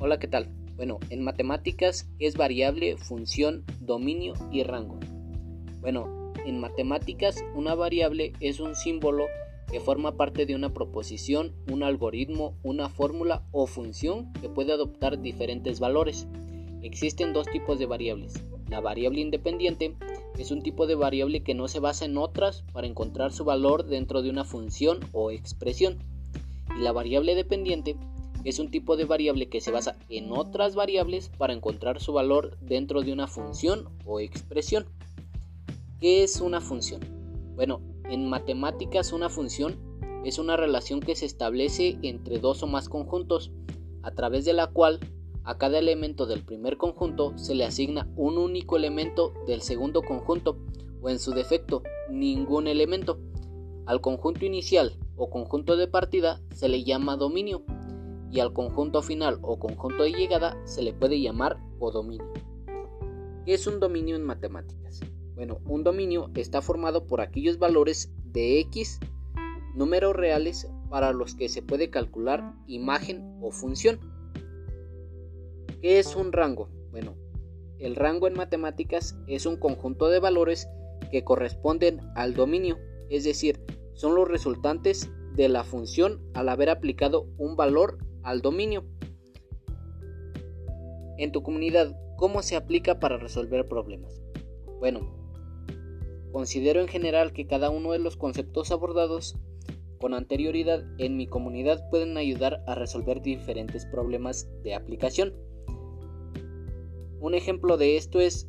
Hola, ¿qué tal? Bueno, en matemáticas, ¿qué es variable, función, dominio y rango? Bueno, en matemáticas, una variable es un símbolo que forma parte de una proposición, un algoritmo, una fórmula o función que puede adoptar diferentes valores. Existen dos tipos de variables. La variable independiente es un tipo de variable que no se basa en otras para encontrar su valor dentro de una función o expresión. Y la variable dependiente es un tipo de variable que se basa en otras variables para encontrar su valor dentro de una función o expresión. ¿Qué es una función? Bueno, en matemáticas una función es una relación que se establece entre dos o más conjuntos, a través de la cual a cada elemento del primer conjunto se le asigna un único elemento del segundo conjunto o en su defecto ningún elemento. Al conjunto inicial o conjunto de partida se le llama dominio y al conjunto final o conjunto de llegada se le puede llamar codominio. ¿Qué es un dominio en matemáticas? Bueno, un dominio está formado por aquellos valores de x, números reales para los que se puede calcular imagen o función. ¿Qué es un rango? Bueno, el rango en matemáticas es un conjunto de valores que corresponden al dominio, es decir, son los resultantes de la función al haber aplicado un valor al dominio. En tu comunidad, ¿cómo se aplica para resolver problemas? Bueno, considero en general que cada uno de los conceptos abordados con anterioridad en mi comunidad pueden ayudar a resolver diferentes problemas de aplicación. Un ejemplo de esto es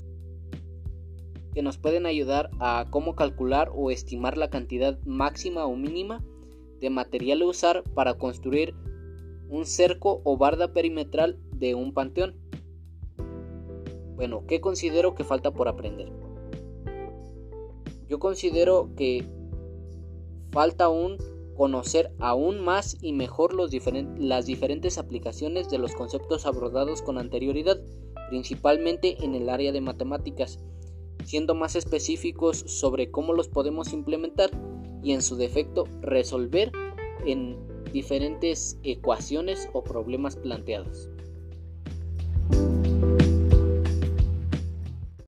que nos pueden ayudar a cómo calcular o estimar la cantidad máxima o mínima de material a usar para construir un cerco o barda perimetral de un panteón. Bueno, ¿qué considero que falta por aprender? Yo considero que falta aún conocer aún más y mejor los las diferentes aplicaciones de los conceptos abordados con anterioridad, principalmente en el área de matemáticas, siendo más específicos sobre cómo los podemos implementar y en su defecto resolver en diferentes ecuaciones o problemas planteados.